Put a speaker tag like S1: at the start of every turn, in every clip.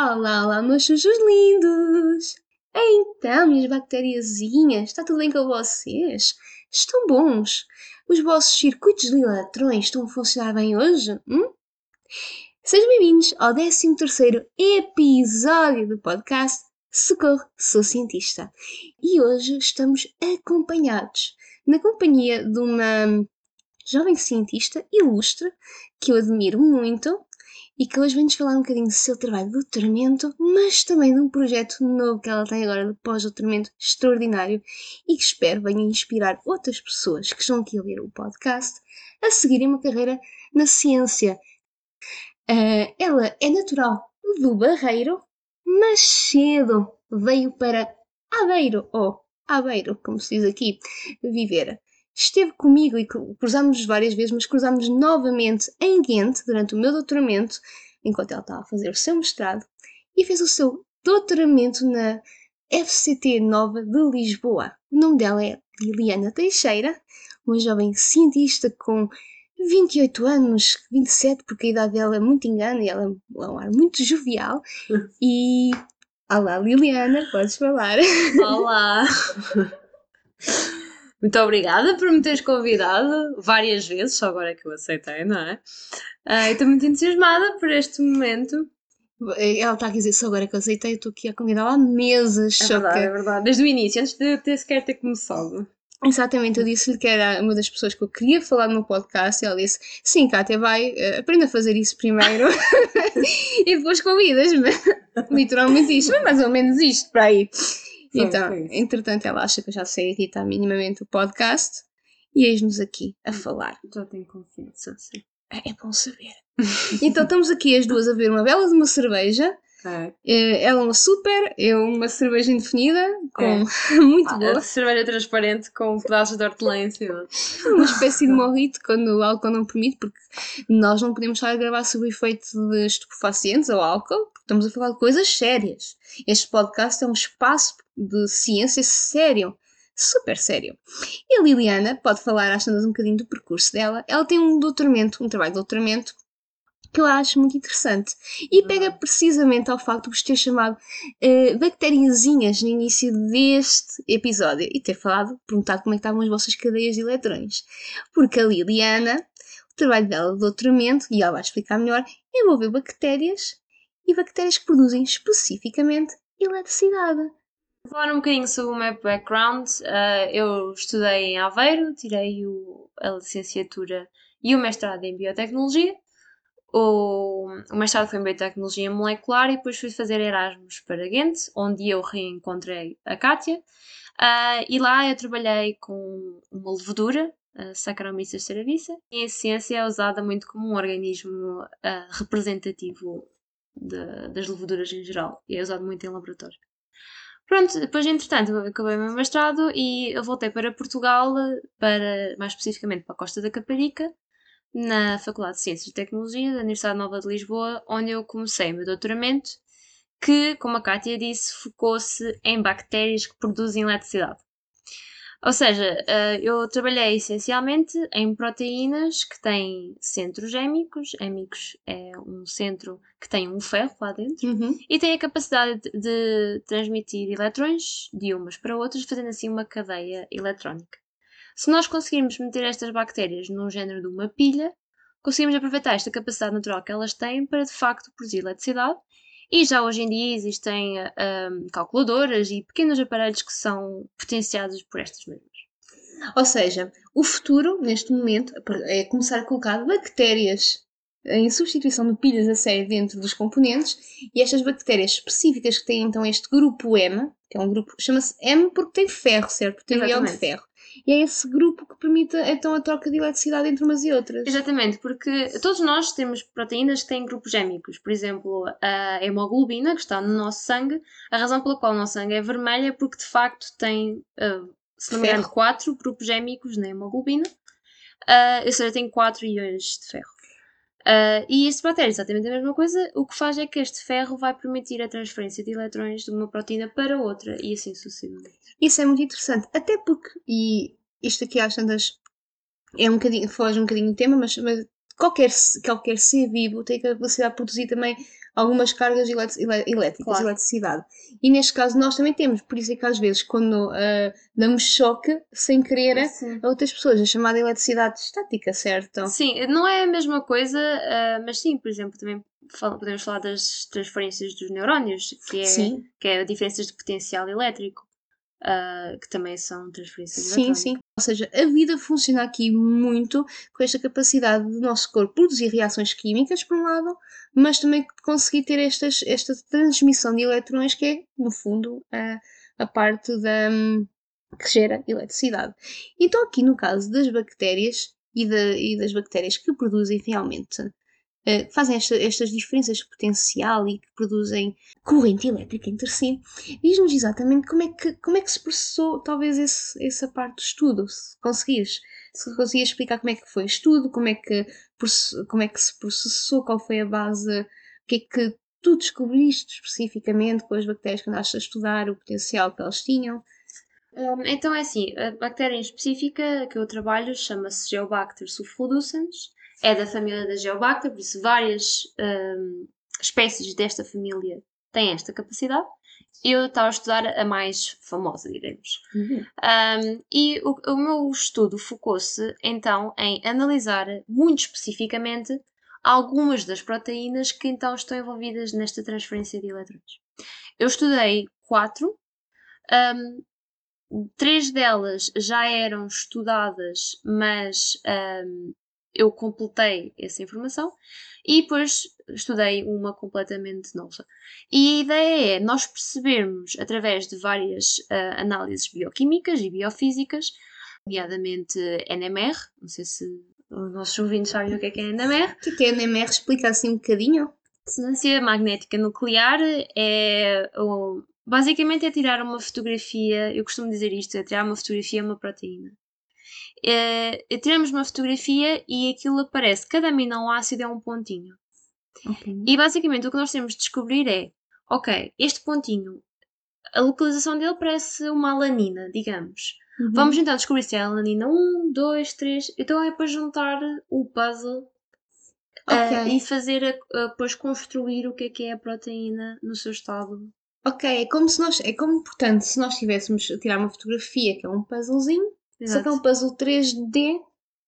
S1: Olá, olá, meus sujos lindos! Então, minhas bacteriazinhas, está tudo bem com vocês? Estão bons? Os vossos circuitos de eletrões estão a funcionar bem hoje? Hum? Sejam bem-vindos ao 13 episódio do podcast Socorro, sou cientista. E hoje estamos acompanhados, na companhia de uma jovem cientista ilustre, que eu admiro muito, e que hoje vem-nos falar um bocadinho do seu trabalho de doutoramento, mas também de um projeto novo que ela tem agora de pós-doutoramento extraordinário e que espero venha inspirar outras pessoas que estão aqui a ouvir o podcast a seguirem uma carreira na ciência. Uh, ela é natural do Barreiro, mas cedo veio para Aveiro, ou Aveiro, como se diz aqui, viver esteve comigo e cruzámos várias vezes, mas cruzámos novamente em Ghent durante o meu doutoramento, enquanto ela estava a fazer o seu mestrado, e fez o seu doutoramento na FCT Nova de Lisboa. O nome dela é Liliana Teixeira, uma jovem cientista com 28 anos, 27, porque a idade dela é muito engana e ela é um ar muito jovial. E. Olá, Liliana, podes falar.
S2: Olá! Muito obrigada por me teres convidado várias vezes, só agora é que eu aceitei, não é? Uh, estou muito entusiasmada por este momento.
S1: Ela está a dizer só agora que eu aceitei, estou aqui a convidá-la há meses.
S2: É verdade, que... é verdade. Desde o início, antes de ter sequer ter começado.
S1: Exatamente, eu disse-lhe que era uma das pessoas que eu queria falar no podcast e ela disse: Sim, Kátia, vai, uh, aprenda a fazer isso primeiro e depois convidas-me. Literalmente isto, mas mais ou menos isto para aí. Então, entretanto, ela acha que eu já sei editar minimamente o podcast e eis-nos aqui a falar.
S2: Já tenho confiança, sim.
S1: É, é bom saber. então, estamos aqui as duas a ver uma bela de uma cerveja. É. Ela é uma super, eu uma cerveja indefinida, com é. muito ah, boa.
S2: cerveja transparente com pedaços de hortelã em cima.
S1: Uma espécie de morrito quando o álcool não permite, porque nós não podemos estar a gravar sob o efeito de estupefacientes ou álcool, porque estamos a falar de coisas sérias. Este podcast é um espaço de ciência sério, super sério. E a Liliana pode falar às tantas um bocadinho do percurso dela. Ela tem um doutoramento, um trabalho de doutoramento que eu acho muito interessante. E pega precisamente ao facto de vos ter chamado uh, no início deste episódio e ter falado, perguntado como é que estavam as vossas cadeias de eletrões. Porque a Liliana, o trabalho dela de doutoramento, e ela vai explicar melhor, envolveu bactérias e bactérias que produzem especificamente eletricidade.
S2: Falar um bocadinho sobre o meu background, uh, eu estudei em Aveiro, tirei o, a licenciatura e o mestrado em biotecnologia. O, o mestrado foi em biotecnologia molecular e depois fui fazer Erasmus para Ghent, onde eu reencontrei a Kátia. Uh, e lá eu trabalhei com uma levedura, a Saccharomyces cerevisiae, e a ciência é usada muito como um organismo uh, representativo de, das leveduras em geral e é usado muito em laboratório. Pronto, depois entretanto acabei o meu mestrado e eu voltei para Portugal, para, mais especificamente para a Costa da Caparica, na Faculdade de Ciências e Tecnologia da Universidade Nova de Lisboa, onde eu comecei o meu doutoramento, que, como a Kátia disse, focou-se em bactérias que produzem eletricidade. Ou seja, eh, eu trabalhei essencialmente em proteínas que têm centros gémicos. Hémicos é um centro que tem um ferro lá dentro uhum. e tem a capacidade de, de transmitir eletrões de umas para outras, fazendo assim uma cadeia eletrónica. Se nós conseguirmos meter estas bactérias num género de uma pilha, conseguimos aproveitar esta capacidade natural que elas têm para de facto produzir eletricidade e já hoje em dia existem um, calculadoras e pequenos aparelhos que são potenciados por estas mesmas.
S1: Ou seja, o futuro, neste momento, é começar a colocar bactérias em substituição de pilhas a sério dentro dos componentes e estas bactérias específicas que têm então este grupo M, que é um grupo, chama-se M porque tem ferro, certo? Porque tem ion de ferro e é esse grupo que permite então a troca de eletricidade entre umas e outras.
S2: Exatamente, porque todos nós temos proteínas que têm grupos gémicos. Por exemplo, a hemoglobina, que está no nosso sangue, a razão pela qual o nosso sangue é vermelho é porque de facto tem, uh, se não me engano, quatro grupos gémicos na hemoglobina, uh, ou seja, tem quatro íons de ferro. Uh, e este bactéria é exatamente a mesma coisa, o que faz é que este ferro vai permitir a transferência de eletrões de uma proteína para outra e assim sucessivamente.
S1: Isso é muito interessante, até porque, e isto aqui às tantas é um bocadinho, foge um bocadinho do tema, mas, mas qualquer, qualquer ser vivo tem a capacidade de produzir também algumas cargas elet elétricas, claro. eletricidade. E neste caso nós também temos, por isso é que às vezes quando uh, damos choque, sem querer, sim. a outras pessoas, a chamada eletricidade estática, certo?
S2: Sim, não é a mesma coisa, uh, mas sim, por exemplo, também podemos falar das transferências dos neurónios, que é, que é a diferença de potencial elétrico uh, que também são transferências
S1: Sim, sim. Ou seja, a vida funciona aqui muito com esta capacidade do nosso corpo produzir reações químicas, por um lado, mas também conseguir ter estas, esta transmissão de eletrões, que é, no fundo, a, a parte da, que gera eletricidade. Então, aqui no caso das bactérias e, de, e das bactérias que produzem realmente eh, fazem esta, estas diferenças de potencial e que produzem corrente elétrica entre si, diz-nos exatamente como é, que, como é que se processou talvez esse, essa parte do estudo, se conseguires. Se conseguires explicar como é que foi o estudo, como é que, como é que se processou, qual foi a base, o que é que tu descobriste especificamente com as bactérias que andaste a estudar, o potencial que elas tinham.
S2: Um, então é assim, a bactéria em específica que eu trabalho chama-se Geobacter sulfurulcens é da família da Geobacter, por isso várias um, espécies desta família têm esta capacidade. Eu estava a estudar a mais famosa, diremos. Uhum. Um, e o, o, meu estudo focou-se então em analisar muito especificamente algumas das proteínas que então estão envolvidas nesta transferência de eletrões. Eu estudei quatro, um, três delas já eram estudadas, mas um, eu completei essa informação e depois estudei uma completamente nova. E a ideia é nós percebermos, através de várias uh, análises bioquímicas e biofísicas, nomeadamente NMR, não sei se os nossos ouvintes sabem o que é que é NMR.
S1: O que é, é NMR? Explica assim um bocadinho.
S2: Ressonância magnética nuclear é basicamente é tirar uma fotografia, eu costumo dizer isto, é tirar uma fotografia a uma proteína uh, tiramos uma fotografia e aquilo aparece, cada aminoácido é um pontinho. Okay. E basicamente o que nós temos de descobrir é, ok, este pontinho, a localização dele parece uma alanina, digamos. Uhum. Vamos então descobrir se é alanina 1, 2, 3, então é para juntar o puzzle okay. uh, e fazer, a, depois construir o que é que é a proteína no seu estado
S1: Ok, é como se nós, é como, portanto, se nós tivéssemos a tirar uma fotografia, que é um puzzlezinho, Exato. Só que é um puzzle 3D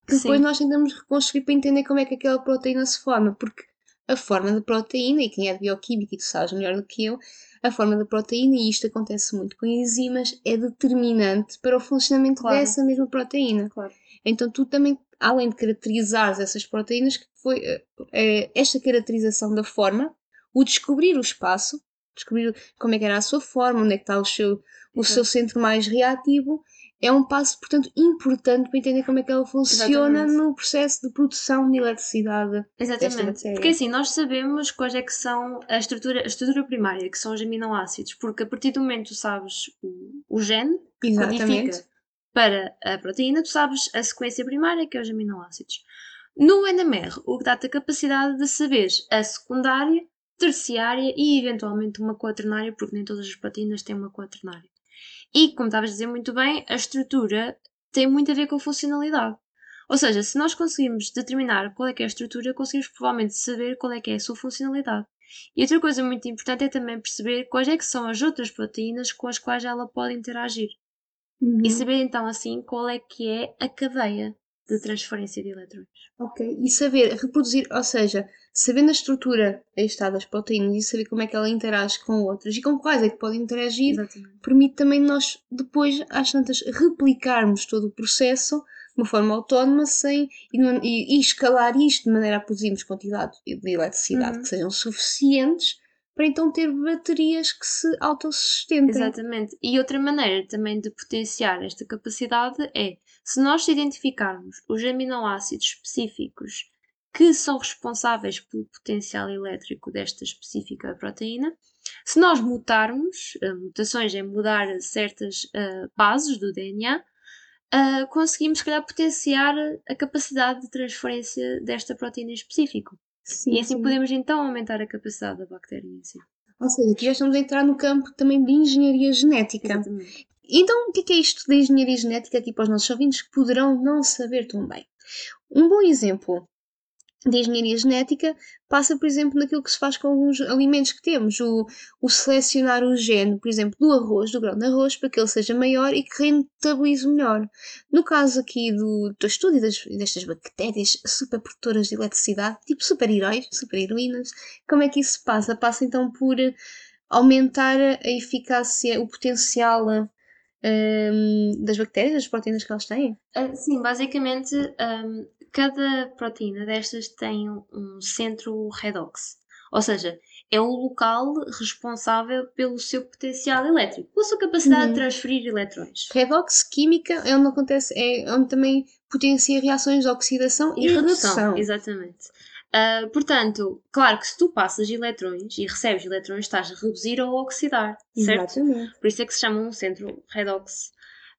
S1: que Sim. depois nós tentamos reconstruir para entender como é que aquela proteína se forma, porque a forma da proteína, e quem é de bioquímica e tu sabes melhor do que eu, a forma da proteína, e isto acontece muito com enzimas, é determinante para o funcionamento claro. dessa mesma proteína. Claro. Então tu também, além de caracterizares essas proteínas, que foi é, esta caracterização da forma, o descobrir o espaço, descobrir como é que era a sua forma, onde é que está o seu, o seu centro mais reativo, é um passo, portanto, importante para entender como é que ela funciona Exatamente. no processo de produção de eletricidade.
S2: Exatamente. Porque assim, nós sabemos quais é que são a estrutura, a estrutura primária, que são os aminoácidos, porque a partir do momento que tu sabes o, o gene que codifica para a proteína, tu sabes a sequência primária, que é os aminoácidos. No NMR, o que dá-te a capacidade de saber a secundária, terciária e eventualmente uma quaternária, porque nem todas as proteínas têm uma quaternária. E, como estavas a dizer muito bem, a estrutura tem muito a ver com a funcionalidade. Ou seja, se nós conseguimos determinar qual é que é a estrutura, conseguimos provavelmente saber qual é que é a sua funcionalidade. E outra coisa muito importante é também perceber quais é que são as outras proteínas com as quais ela pode interagir. Uhum. E saber então assim qual é que é a cadeia de transferência de elétrons.
S1: Ok, e saber reproduzir, ou seja, sabendo a estrutura aí está das proteínas e saber como é que ela interage com outras e com quais é que podem interagir, Exatamente. permite também nós depois, às tantas, replicarmos todo o processo de uma forma autónoma sem, e, e, e escalar isto de maneira a produzirmos quantidade de eletricidade uhum. que sejam suficientes para então ter baterias que se autossustentem.
S2: Exatamente. E outra maneira também de potenciar esta capacidade é se nós identificarmos os aminoácidos específicos que são responsáveis pelo potencial elétrico desta específica proteína. Se nós mutarmos, uh, mutações em mudar certas uh, bases do DNA, uh, eh, conseguimos, se calhar, potenciar a capacidade de transferência desta proteína em específico. Sim, e assim sim. podemos então aumentar a capacidade da bactéria em si.
S1: Ou seja, aqui já estamos a entrar no campo também de engenharia genética. Exatamente. Então, o que é isto de engenharia genética aqui para os nossos ouvintes que poderão não saber tão bem? Um bom exemplo de engenharia genética passa, por exemplo, naquilo que se faz com alguns alimentos que temos, o, o selecionar o gene, por exemplo, do arroz, do grão de arroz, para que ele seja maior e que rentabilize melhor. No caso aqui do, do estudo das, destas bactérias superprodutoras de eletricidade, tipo super-heróis, super-heroínas, como é que isso passa? Passa então por aumentar a eficácia, o potencial um, das bactérias, das proteínas que elas têm?
S2: Uh, sim, basicamente um, cada proteína destas tem um centro redox, ou seja, é o local responsável pelo seu potencial elétrico, pela sua capacidade uhum. de transferir eletrões.
S1: Redox química é onde acontece, é onde também potencia reações de oxidação e, e redução. redução.
S2: Exatamente. Uh, portanto, claro que se tu passas eletrões e recebes eletrões, estás a reduzir ou a oxidar, certo? Exatamente. Por isso é que se chama um centro redox.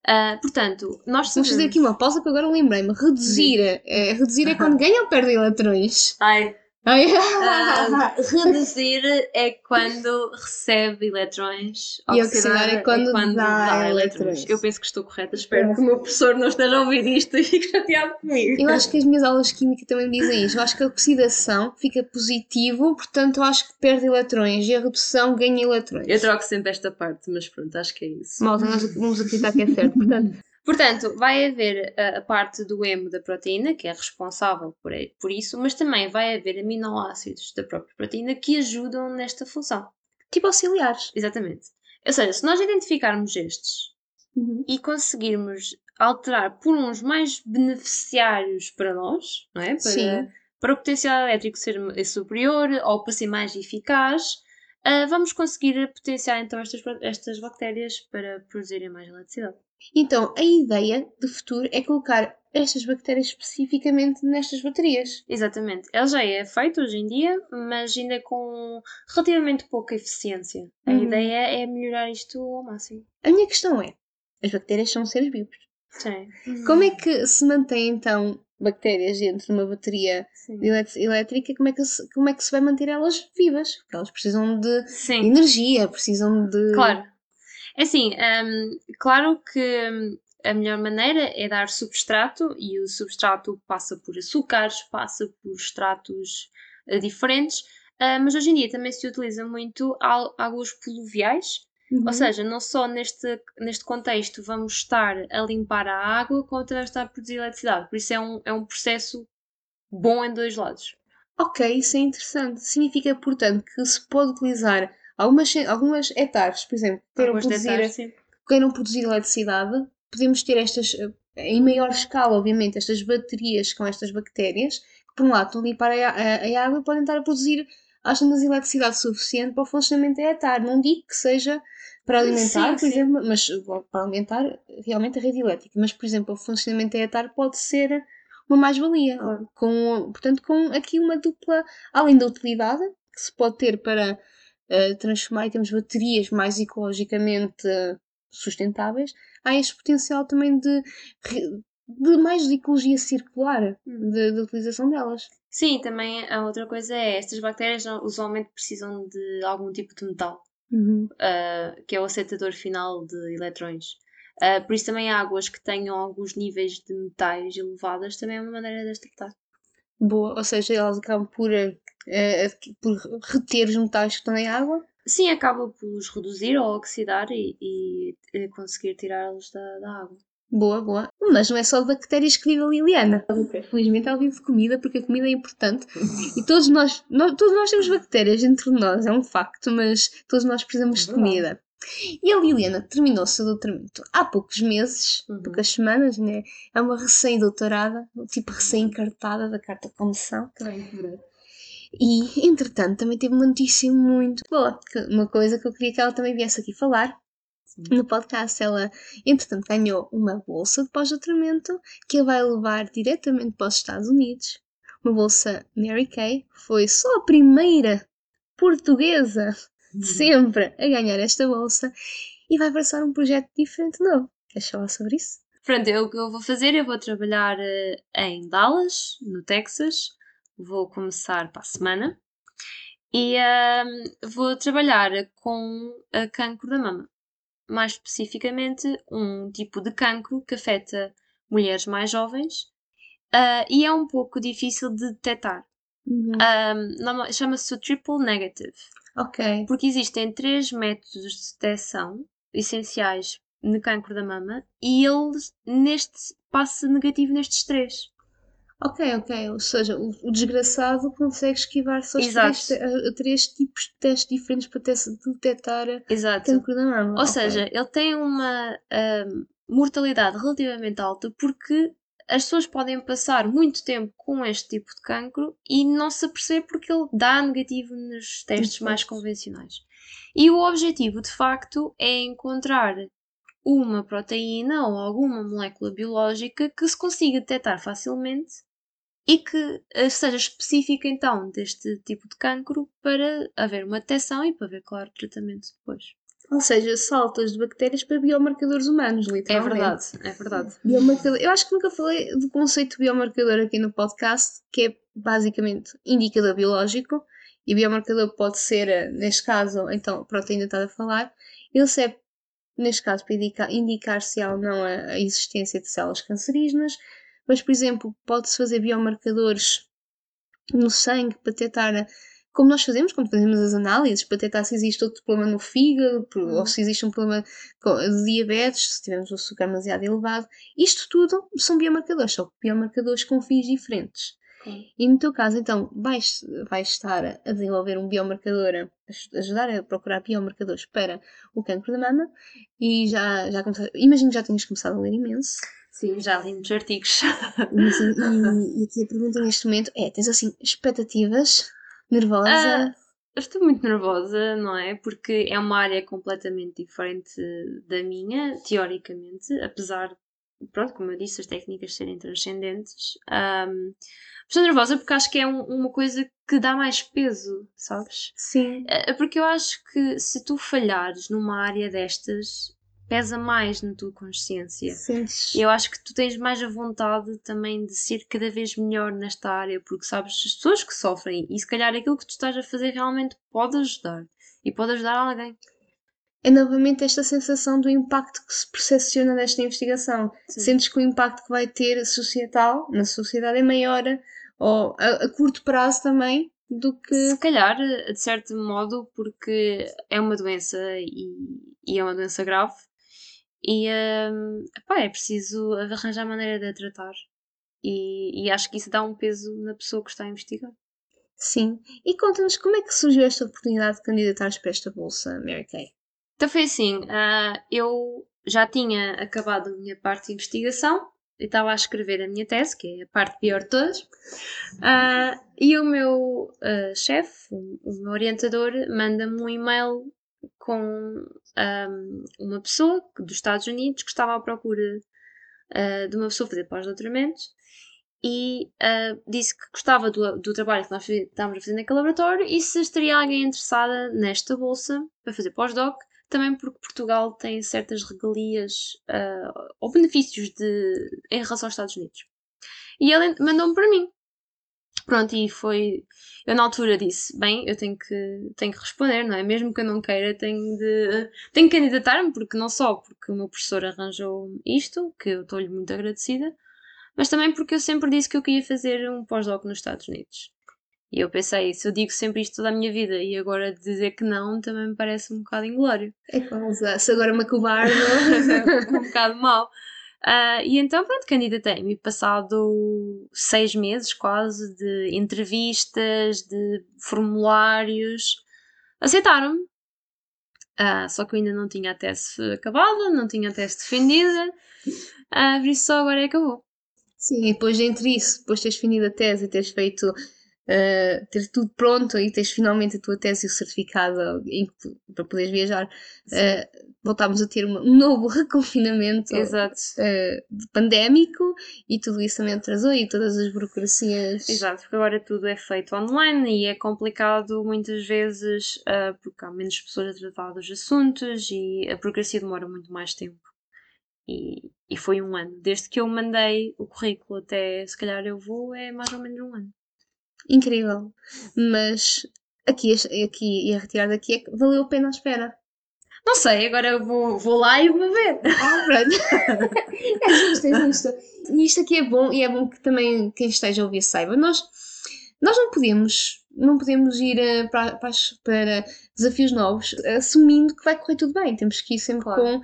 S2: Uh, portanto, nós.
S1: Vamos fazer aqui uma pausa que agora lembrei-me. Reduzir, é, reduzir é quando ganha ou perde eletrões?
S2: Ai, uh, reduzir é quando recebe eletrões.
S1: E oxidar é quando, é quando dá, dá eletrões. eletrões.
S2: Eu penso que estou correta. Espero que o meu professor não esteja a ouvir isto e fique chateado comigo.
S1: Eu acho que as minhas aulas de Química também dizem isso. Eu acho que a oxidação fica positivo, portanto eu acho que perde eletrões. E a redução ganha eletrões.
S2: Eu troco sempre esta parte, mas pronto, acho que é isso.
S1: Malta, nós vamos acreditar que é certo. Portanto,
S2: Portanto, vai haver a, a, parte do hemo da proteína, que é responsável por, por isso, mas também vai haver aminoácidos da própria proteína que ajudam nesta função.
S1: Tipo auxiliares.
S2: Exatamente. Ou seja, se nós identificarmos estes uhum. e conseguirmos alterar por uns mais beneficiários para nós, não é? Para, Sim. para o potencial elétrico ser superior ou para ser mais eficaz, uh, vamos conseguir potenciar então estas, estas bactérias para produzirem mais eletricidade.
S1: Então, a ideia de futuro é colocar estas bactérias especificamente nestas baterias.
S2: Exatamente. Ele já é feito hoje em dia, mas ainda com relativamente pouca eficiência. A uhum. ideia é melhorar isto ao máximo.
S1: A minha questão é: as bactérias são seres vivos.
S2: Sim.
S1: Como é que se mantém então bactérias dentro de uma bateria elétrica? Como é, que se, como é que se vai manter elas vivas? Porque elas precisam de Sim. energia, precisam de.
S2: Claro. É assim, um, claro que hum, a melhor maneira é dar substrato e o substrato passa por açúcares, passa por extratos uh, diferentes, uh, mas hoje em dia também se utiliza muito águas pluviais, uhum. ou seja, não só neste, neste contexto vamos estar a limpar a água, como também estar a produzir eletricidade. Por isso é um, é um processo bom em dois lados.
S1: Ok, isso é interessante. Significa, portanto, que se pode utilizar algumas, algumas hectares, por exemplo, queiram produzir, queiram produzir eletricidade, podemos ter estas, eh, em maior escala, obviamente, estas baterias com estas bactérias, que por um lado estão a limpar a, a, a água e podem estar a produzir tantas eletricidade suficiente para o funcionamento da hectare. Não digo que seja para alimentar, sim, por sim. exemplo, mas para alimentar realmente a rede elétrica, mas por exemplo, o funcionamento da hectare pode ser uma mais-valia, com, portanto, com aqui uma dupla, além da utilidade que se pode ter para uh, transformar e temos baterias mais ecologicamente sustentáveis, há este potencial também de, de mais de ecologia circular, hum. de, de utilização delas.
S2: Sim, também a outra coisa é, estas bactérias usualmente precisam de algum tipo de metal, uhum. uh, que é o aceitador final de eletrões. Uh, por isso também águas que tenham alguns níveis de metais elevadas também é uma maneira de as tratar.
S1: Boa, ou seja, elas acabam por, uh, por reter os metais que estão em água
S2: Sim, acaba por os reduzir ou oxidar e, e conseguir tirá-los da, da água.
S1: Boa, boa. Mas não é só de bactérias que vive a Liliana. Felizmente ela vive de comida, porque a comida é importante. E todos nós, nós, todos nós temos bactérias dentro de nós, é um facto, mas todos nós precisamos de comida. E a Liliana terminou o seu doutoramento há poucos meses, uhum. poucas semanas, né? É uma recém-doutorada, tipo recém-encartada da carta de.
S2: Bem,
S1: e, entretanto, também teve uma notícia muito boa, uma coisa que eu queria que ela também viesse aqui falar. Sim. No podcast, ela, entretanto, ganhou uma bolsa de pós-doutoramento que a vai levar diretamente para os Estados Unidos. Uma bolsa Mary Kay. Foi só a primeira portuguesa de uhum. sempre a ganhar esta bolsa e vai abraçar um projeto diferente novo. Queres falar sobre isso?
S2: Pronto, eu, o que eu vou fazer, eu vou trabalhar uh, em Dallas, no Texas, vou começar para a semana e uh, vou trabalhar com a cancro da mama. Mais especificamente, um tipo de cancro que afeta mulheres mais jovens uh, e é um pouco difícil de detectar.
S1: Uhum.
S2: Um, norma- Chama-se o triple negative,
S1: Ok.
S2: porque existem três métodos de detecção essenciais no cancro da mama e ele neste passa negativo nestes três.
S1: Ok, ok. Ou seja, o, o desgraçado consegue esquivar-se aos três, a- a três tipos de testes diferentes para te- detectar
S2: Exato.
S1: cancro da mama.
S2: Ou
S1: Ok.
S2: seja, ele tem uma ahm, mortalidade relativamente alta porque as pessoas podem passar muito tempo com este tipo de cancro e não se aperceber porque ele dá negativo nos testes mais convencionais. E o objetivo, de facto, é encontrar uma proteína ou alguma molécula biológica que se consiga detectar facilmente e que eh, seja específica então deste tipo de cancro para haver uma detecção e para haver, claro, tratamento depois.
S1: Ou seja, saltas de bactérias para biomarcadores humanos,
S2: É
S1: literalmente.
S2: verdade, é verdade.
S1: Biomarcador. Eu acho que nunca falei do conceito de biomarcador aqui no podcast, que é basicamente indicador biológico, e biomarcador pode ser, eh, neste caso, então a proteína está a falar, ele serve, neste caso, para indicar, indicar se há ou não a, a existência de células cancerígenas, mas, por exemplo, pode-se fazer biomarcadores no sangue para detectar, como nós fazemos, quando fazemos as análises, para detectar se existe outro problema no fígado, ou se existe um problema de diabetes, se tivermos o açúcar demasiado elevado. Isto tudo são biomarcadores, só biomarcadores com fins diferentes.
S2: Ok.
S1: E no teu caso, então, vais, vais estar a desenvolver um biomarcador, a aj- ajudar a procurar biomarcadores para o cancro da mama e já, já começaste, imagino que já tenhas começado a ler imenso.
S2: Sim, já li muitos artigos.
S1: E, e, e aqui a pergunta neste momento é: tens assim expectativas? Nervosa?
S2: Ah, Estou muito nervosa, não é? Porque é uma área completamente diferente da minha, teoricamente, apesar, pronto, como eu disse, as técnicas serem transcendentes. Ahm, estou nervosa porque acho que é um- uma coisa que dá mais peso, sabes?
S1: Sim.
S2: É porque eu acho que se tu falhares numa área destas, pesa mais na tua consciência.
S1: Sentes.
S2: Eu acho que tu tens mais a vontade também de ser cada vez melhor nesta área, porque sabes as pessoas que sofrem e se calhar aquilo que tu estás a fazer realmente pode ajudar e pode ajudar alguém.
S1: É novamente esta sensação do impacto que se percepciona desta investigação.
S2: Sim.
S1: Sentes que o impacto que vai ter societal na sociedade é maior ou a, a curto prazo também do que.
S2: Se calhar, de certo modo, porque é uma doença e, e é uma doença grave e epá, é preciso arranjar maneira de a tratar. E, e acho que isso dá um peso na pessoa que está a investigar.
S1: Sim. E conta-nos como é que surgiu esta oportunidade de candidatares para esta bolsa, Mary Kay?
S2: Então foi assim, ah, eu já tinha acabado a minha parte de investigação, eu estava a escrever a minha tese, que é a parte pior de todas, ah, e o meu ah, chefe, o meu orientador, manda-me um e-mail com ahm, uma pessoa dos Estados Unidos que estava à procura ah, de uma pessoa fazer pós-doutoramentos e ah, disse que gostava do, do trabalho que nós estávamos a fazer naquele laboratório e se estaria alguém interessada nesta bolsa para fazer pós-doc, também porque Portugal tem certas regalias ah, ou benefícios de, em relação aos Estados Unidos. E ele mandou-me para mim. Pronto, e foi. Eu na altura disse: bem, eu tenho que, tenho que responder, não é? Mesmo que eu não queira, tenho de. Tenho que candidatar-me, porque não só porque o meu professor arranjou isto, que eu estou-lhe muito agradecida, mas também porque eu sempre disse que eu queria fazer um pós-doc nos Estados Unidos. E eu pensei, se eu digo sempre isto toda a minha vida e agora dizer que não, também me parece um bocado inglório.
S1: É quase. Se agora me acobardo.
S2: um bocado mau. Ah, e então, pronto, candidatei-me. Passado seis meses quase de entrevistas, de formulários, aceitaram-me. Ah, só que eu ainda não tinha a tese acabada, não tinha a tese defendida. Ah, por isso só agora é que eu vou.
S1: Sim, e depois entre isso, depois de teres finido a tese e teres feito, eh, ter tudo pronto e tens finalmente a tua tese e o certificado em para poderes viajar, eh, voltámos a ter uma- um novo reconfinamento de pandémico e tudo isso também atrasou e todas as burocracias.
S2: Exato, porque agora tudo é feito online e é complicado muitas vezes ah, porque há menos pessoas a tratar dos assuntos e a burocracia demora muito mais tempo. E, e foi um ano. Desde que eu mandei o currículo até se calhar eu vou, é mais ou menos um ano.
S1: Incrível. Mas aqui, aqui e a retirar daqui é que valeu a pena a espera.
S2: Não sei, agora vou, vou lá e vou ver.
S1: Ah, pronto. é justo, é justo. E isto aqui é bom, e é bom que também quem esteja a ouvir saiba. Nós, nós não podemos, não podemos ir uh, para, para, para, desafios novos assumindo que vai correr tudo bem. Temos que ir sempre claro. com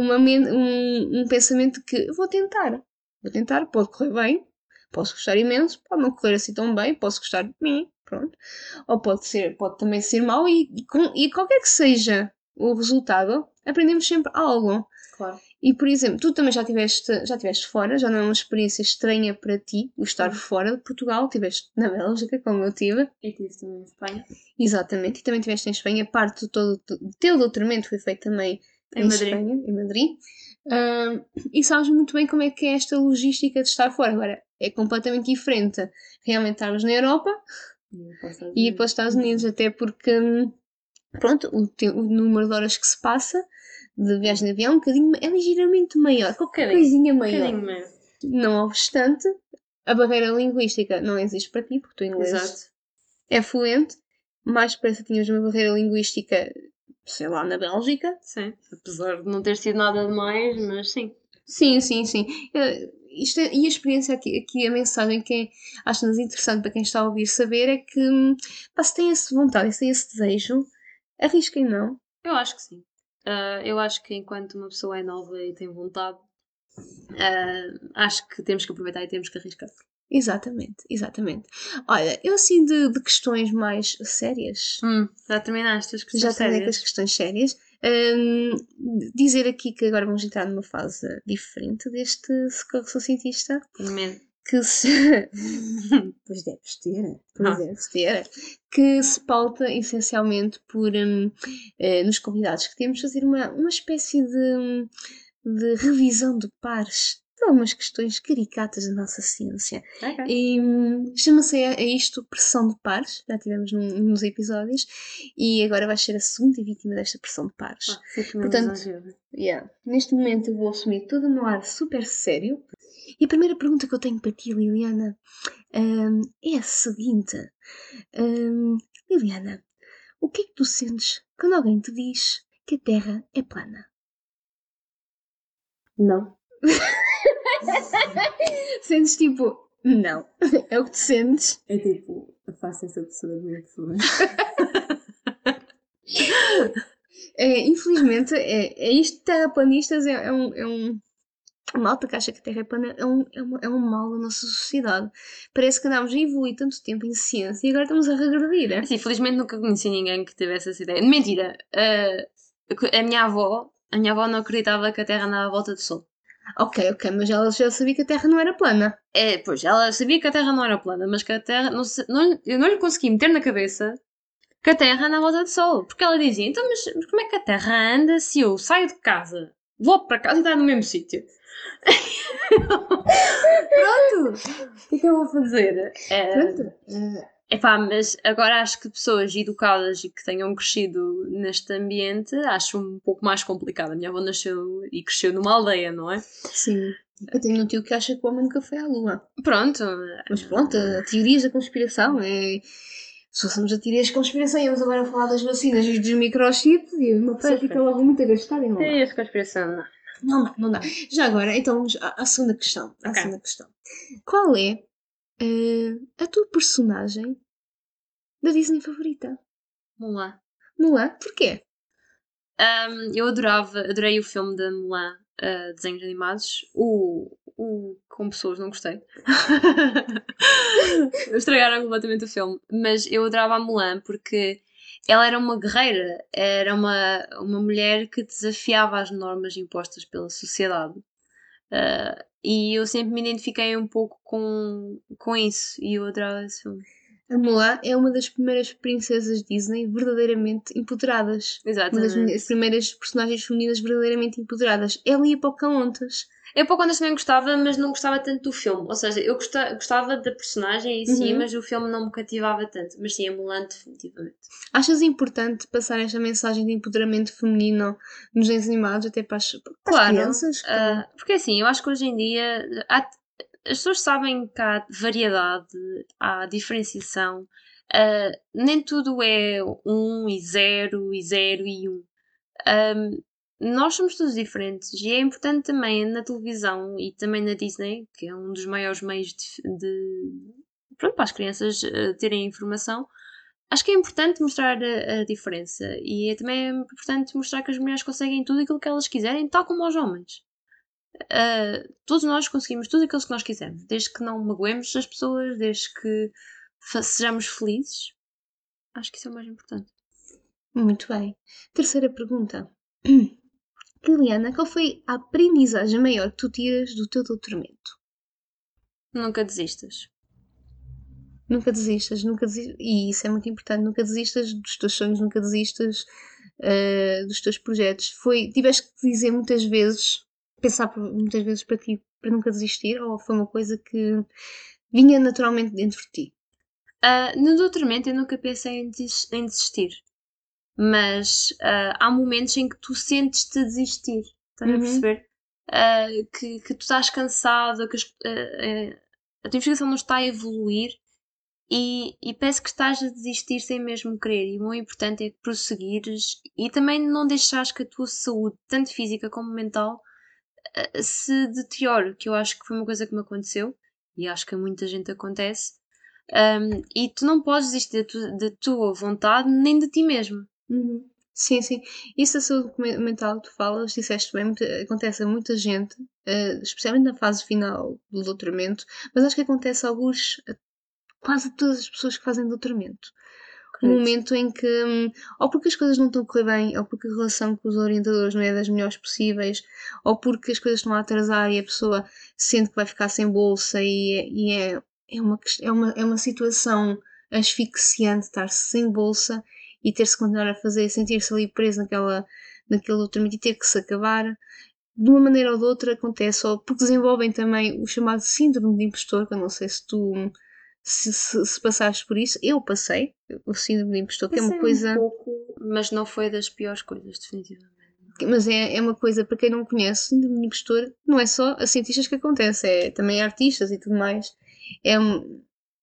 S1: uma, um, um pensamento que vou tentar. Vou tentar, pode correr bem, posso gostar imenso, pode não correr assim tão bem, posso gostar de mim, pronto. Ou pode, ser, pode também ser mau e, e, com, e qualquer que seja o resultado, aprendemos sempre algo.
S2: Claro.
S1: E, por exemplo, tu também já estiveste já tiveste fora, já não é uma experiência estranha para ti o estar fora de Portugal, estiveste na Bélgica, como eu tive.
S2: E estive também em Espanha.
S1: Exatamente, e também estiveste em Espanha. Parte do todo do teu doutoramento foi feito também em, em Madrid. Espanha, em Madrid. Uh, e sabes muito bem como é que é esta logística de estar fora. Agora, é completamente diferente realmente estarmos na Europa e ir para os Estados Unidos, até porque, pronto, o, o número de horas que se passa de viagem de avião é um bocadinho, é ligeiramente maior, qualquer coisinha maior. maior. Não obstante, a barreira linguística não existe para ti, porque tu inglês Exato. é fluente. Mais depressa tinhas uma barreira linguística, sei lá, na Bélgica.
S2: Sim, apesar de não ter sido nada demais, mas sim.
S1: Sim, sim, sim. Uh, isto é, e a experiência aqui, aqui, a mensagem que é, acho-nos interessante para quem está a ouvir saber é que hum, pá, se tem essa vontade, se tem esse desejo, arrisquem não.
S2: Eu acho que sim. Uh, eu acho que enquanto uma pessoa é nova e tem vontade, uh, acho que temos que aproveitar e temos que arriscar.
S1: Exatamente, exatamente. Olha, eu assim de, de questões mais sérias.
S2: Hum, já terminaste as questões
S1: já terminei com as questões sérias. Um, dizer aqui que agora vamos entrar numa fase diferente deste socorro cientista.
S2: Tenho medo
S1: que se. pois deves ter, pois ah. deves ter. Que se pauta essencialmente por um, eh, nos convidados que temos fazer uma, uma espécie de, de revisão de pares algumas questões caricatas da nossa ciência. Okay. E chama-se a, a, isto pressão de pares, já tivemos num, nos episódios, e agora vais ser a segunda vítima desta pressão de pares.
S2: Ah, Portanto,
S1: yeah, neste momento eu vou assumir todo o meu ar super sério e a primeira pergunta que eu tenho para ti, Liliana, um, é a seguinte: um, Liliana, o que é que tu sentes quando alguém te diz que a Terra é plana?
S2: Não.
S1: sentes tipo, não. É o que tu sentes.
S2: É tipo, faça essa pessoa de pessoa.
S1: é, infelizmente, é, é isto, terraplanistas é, é, um, é um a malta que acha que a Terra é plana é um, é, uma, é um mal da nossa sociedade. Parece que andámos a evoluir tanto tempo em ciência e agora estamos a regredir. É?
S2: Sim, felizmente nunca conheci ninguém que tivesse essa ideia. Mentira! Uh, a minha avó, a minha avó não acreditava que a Terra andava à volta do Sol.
S1: Ok, ok, mas ela já sabia que a Terra não era plana.
S2: É, pois, ela sabia que a Terra não era plana, mas que a Terra. Não, não, eu não lhe consegui meter na cabeça que a Terra anda à volta do Sol. Porque ela dizia, então, mas, como é que a Terra anda se eu saio de casa, volto para casa e está no mesmo sítio? Pronto! O que é que eu vou fazer? É, Pronto. Epá, mas agora acho que pessoas educadas e que tenham crescido neste ambiente acho um pouco mais complicado. A minha avó nasceu e cresceu numa aldeia, não é?
S1: Sim. Eu tenho um tio que acha que o homem nunca foi à lua.
S2: Pronto.
S1: Mas pronto, a teorias da conspiração é. Se fôssemos a teorias de conspiração, íamos agora falar das vacinas e dos microchips e uma pessoa fica logo muito agastada e não.
S2: Teorias de conspiração, não.
S1: Não dá, não dá. Já agora, então, a, a segunda questão. A okay. segunda questão. Qual é uh, a tua personagem da Disney favorita?
S2: Mulan.
S1: Mulan? Porquê?
S2: Um, eu adorava, adorei o filme da Mulan, uh, desenhos animados. O, o com pessoas não gostei. Estragaram completamente o filme. Mas eu adorava a Mulan porque ela era uma guerreira, era uma, uma mulher que desafiava as normas impostas pela sociedade. Uh, e eu sempre me identifiquei um pouco com, com isso e eu adorava esse filme.
S1: A Mulan é uma das primeiras princesas Disney verdadeiramente empoderadas.
S2: Exatamente.
S1: Uma das primeiras personagens femininas verdadeiramente empoderadas. Ela e a Pocahontas.
S2: Eu Pocahontas também gostava, mas não gostava tanto do filme. Ou seja, eu gostava, gostava da personagem em si, uhum. mas o filme não me cativava tanto. Mas sim, a Mulan definitivamente.
S1: Achas importante passar esta mensagem de empoderamento feminino nos desenhos animados, até para as, para claro, as crianças?
S2: Uh, porque assim, eu acho que hoje em dia há, as pessoas sabem que há variedade, há diferenciação. Uh, nem tudo é um e zero e zero e um. um nós somos todos diferentes e é importante também na televisão e também na Disney, que é um dos maiores meios de, de, pronto, para as crianças uh, terem informação. Acho que é importante mostrar a, a, diferença e é também importante mostrar que as mulheres conseguem tudo aquilo que elas quiserem, tal como os homens. Uh, todos nós conseguimos tudo aquilo que nós quisermos, desde que não magoemos as pessoas, desde que sejamos felizes. Acho que isso é o mais importante.
S1: Muito bem. Terceira pergunta. Liliana, qual foi a aprendizagem maior que tu tiras do teu doutoramento?
S2: Nunca desistas.
S1: Nunca desistas, nunca desistas, e isso é muito importante, nunca desistas dos teus sonhos, nunca desistas uh, dos teus projetos. Foi, tiveste que dizer muitas vezes, pensar muitas vezes para ti, para nunca desistir, ou foi uma coisa que vinha naturalmente dentro de ti?
S2: Uh, no doutoramento eu nunca pensei em, des em desistir, mas uh, há momentos em que tu sentes-te desistir, estás uhum. a perceber? Uh, que, que tu estás cansado, que a tua investigação não está a evoluir e, e parece que estás a desistir sem mesmo querer. E o importante é prosseguires e também não deixares que a tua saúde, tanto física como mental, se deteriore, que eu acho que foi uma coisa que me aconteceu e acho que a muita gente acontece. Um, e tu não podes desistir da, tua vontade nem de ti mesmo.
S1: Uhum. Sim, sim. Isso a saúde mental que tu falas, disseste bem, acontece a muita gente, uh, especialmente na fase final do doutoramento, mas acho que acontece a alguns, a quase todas as pessoas que fazem doutoramento. Um momento em que, um, ou porque as coisas não estão a correr bem, ou porque a relação com os orientadores não é das melhores possíveis, ou porque as coisas estão a atrasar e a pessoa sente que vai ficar sem bolsa e, é, e é, é, uma, é, uma, é uma situação asfixiante estar sem bolsa e ter-se que continuar a fazer, sentir-se ali preso naquela, naquele doutoramento e ter que se acabar. De uma maneira ou de outra acontece, ou porque desenvolvem também o chamado síndrome de impostor, que eu não sei se tu se, se, se, passaste por isso, eu passei o síndrome de impostor, que é uma coisa.
S2: Um pouco, mas não foi das piores coisas, definitivamente.
S1: Mas é, é uma coisa, para quem não conhece, síndrome de impostor não é só a cientistas que acontece, é também artistas e tudo mais. É,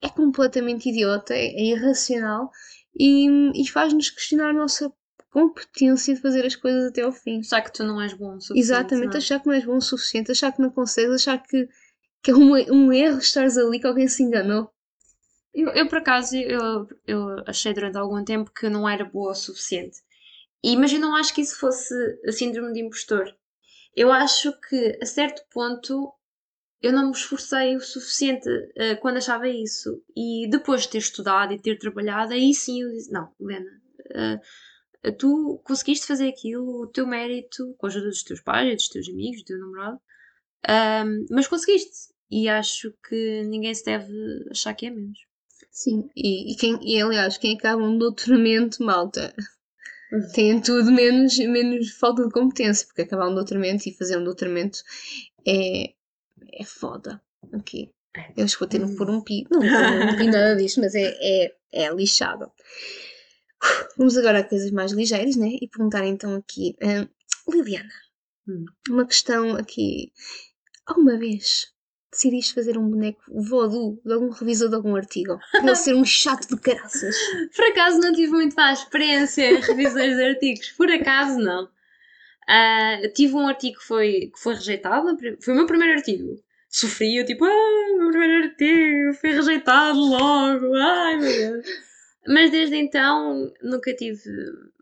S1: é completamente idiota, é, é irracional e, e faz-nos questionar a nossa competência de fazer as coisas até ao fim.
S2: Achar que tu não és bom o suficiente.
S1: Exatamente, é? achar que não és bom o suficiente, achar que não consegues, achar que, que é um, um erro estares ali, que alguém se enganou.
S2: Eu, eu por acaso, eu, eu achei durante algum tempo que não era boa o suficiente. E, mas eu não acho que isso fosse a síndrome de impostor. Eu acho que, a certo ponto, eu não me esforcei o suficiente uh, quando achava isso. E depois de ter estudado e ter trabalhado, aí sim eu disse: Não, Helena, uh, tu conseguiste fazer aquilo, o teu mérito, com a ajuda dos teus pais, dos teus amigos, do teu namorado, uh, mas conseguiste. E acho que ninguém se deve achar que é menos.
S1: Sim, e, e, quem, e aliás, quem acaba um doutoramento, malta, uhum. tem tudo menos, menos falta de competência, porque acabar um doutoramento e fazer um doutoramento é, é foda. Ok. Eu acho que vou ter um por um pi. Não, não vi nada disto, mas é, é, é lixado. Vamos agora a coisas mais ligeiras, né? E perguntar então aqui, uh, Liliana, hum. uma questão aqui. Alguma vez decidiste fazer um boneco voodoo de algum revisor de algum artigo. Para ele ser um chato de caraças.
S2: Por acaso não tive muito má experiência em revisões de artigos. Por acaso não. Uh, tive um artigo que foi, que foi rejeitado. Foi o meu primeiro artigo. Sofri, eu tipo, ah, meu primeiro artigo foi rejeitado logo. Ai meu Deus. Mas desde então nunca tive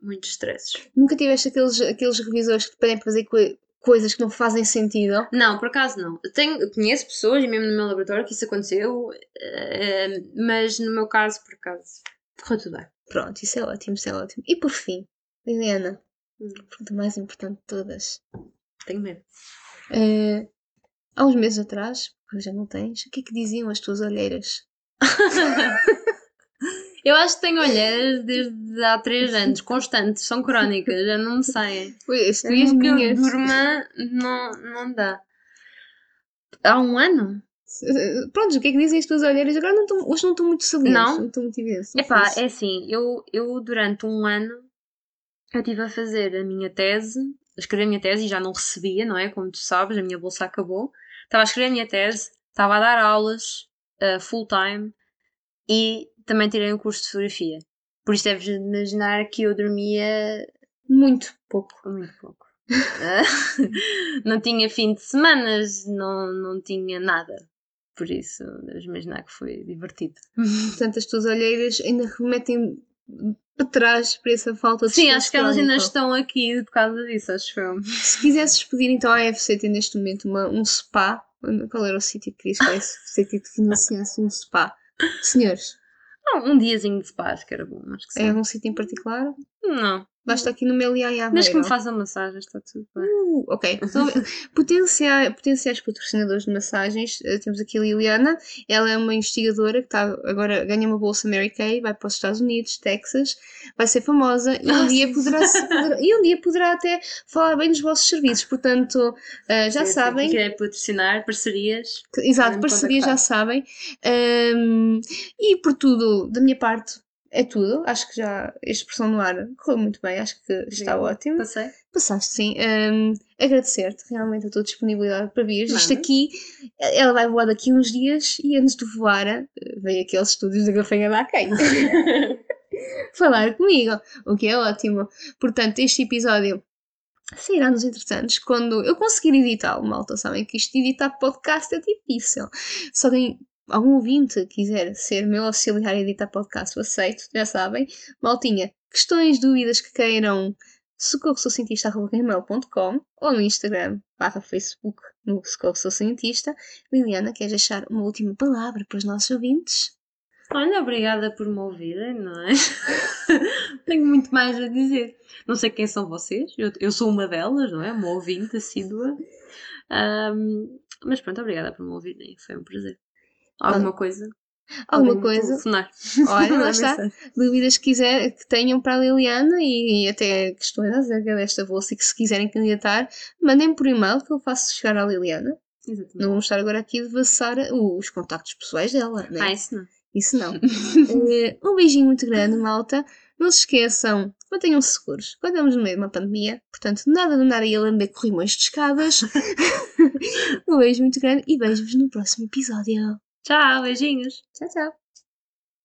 S2: muitos stresses.
S1: Nunca tiveste aqueles, aqueles revisores que te pedem fazer coisas que não fazem sentido?
S2: Não, por acaso não. tenho, conheço pessoas, e mesmo no meu laboratório, que isso aconteceu, uh, mas no meu caso, por acaso, correu tudo bem.
S1: Pronto, isso é ótimo, isso é ótimo. E por fim, Liliana, pergunta mais importante de todas.
S2: Tenho medo.
S1: Uh, há uns meses atrás, já não tens, o que é que diziam as tuas olheiras?
S2: Eu acho que tenho olheiras desde há 3 anos, constantes, são crónicas, já não me saem.
S1: Pois, tu e as minhas.
S2: Durma, não, não dá. Há um ano?
S1: Pronto, o que é que dizem as tuas olheiras? Agora não estão, hoje não estão muito salientes, não, não estão muito evidentes.
S2: Epá, é assim, eu, eu durante um ano eu estive a fazer a minha tese, a escrever a minha tese e já não recebia, não é? Como tu sabes, a minha bolsa acabou. Estava a escrever a minha tese, estava a dar aulas uh, full time e também tirei um curso de fotografia. Por isso deves imaginar que eu dormia muito pouco. Muito pouco. não tinha fim de semanas, não, não tinha nada. Por isso, deves imaginar que foi divertido.
S1: Portanto, as tuas olheiras ainda remetem para trás para essa falta de
S2: Sim, acho que elas ainda estão aqui por causa disso, acho eu.
S1: Se quisesses pedir então à AFC tem neste momento uma, um spa, qual era o sítio que querias que a AFC te financiasse um spa? Senhores,
S2: Não, um diazinho de paz, que era bom, acho que sim.
S1: é um sítio em particular?
S2: Não,
S1: Basta aqui no meu Aveiro.
S2: desde que me façam massagem, está tudo bem.
S1: Uh, ok. Então, potenciais, potenciais patrocinadores de massagens. eh, Temos aqui a Liliana. Ela é uma investigadora que está agora ganha uma bolsa Mary Kay, vai para os Estados Unidos, Texas, vai ser famosa e um dia poderá, poderá- e um dia poderá até falar bem dos vossos serviços. Portanto, eh, já
S2: Sim,
S1: sabem.
S2: Quem quiser patrocinar, parcerias.
S1: Exato, parcerias já sabem. Ahm, e por tudo, da minha parte, é tudo. Acho que já a expressão no ar correu muito bem, acho que está
S2: Obrigada.
S1: ótimo.
S2: Passei.
S1: Passaste, sim. Ahm, Agradecer-te realmente a tua disponibilidade para vir. Isto aqui, ela vai voar daqui uns dias e antes de voar, eh, veio aqueles estúdios da Gafanha da Quem falar comigo, o que é ótimo. Portanto, este episódio sairá nos entretantos quando eu conseguir editá-lo, malta. Sabem que isto de editar podcast é difícil. Se alguém, algum ouvinte quiser ser meu auxiliar a editar podcast, eu aceito, já sabem. Maltinha, questões, dúvidas que queiram, socorrosoucientista.gmail.com ou no Instagram, barra Facebook, no Socorro Sou Cientista. Liliana, queres deixar uma última palavra para os nossos ouvintes?
S2: Olha, obrigada por me ouvirem, não é? Tenho muito mais a dizer. Não sei quem são vocês, eu, eu sou uma delas, não é? Uma ouvinte assídua. Ahm, mas pronto, obrigada por me ouvirem, foi um prazer. Alguma coisa?
S1: Alguma coisa?
S2: telefonar.
S1: Olha, lá
S2: Mandar
S1: está. dúvidas que, quiser, que tenham para a Liliana e, e até questões acerca desta bolsa e que se quiserem candidatar, mandem por e-mail que eu faço chegar à Liliana.
S2: Exatamente.
S1: Não vamos estar agora aqui a devassar os contactos pessoais dela, né?
S2: Ah, isso não.
S1: Isso não. Eh, um beijinho muito grande, malta. Não se esqueçam, mantenham-se seguros. Quando estamos no meio de uma pandemia, portanto, nada de andar aí a lamber corrimões de escadas. um beijo muito grande e vejo-vos no próximo episódio.
S2: Tchau, beijinhos.
S1: Tchau, tchau.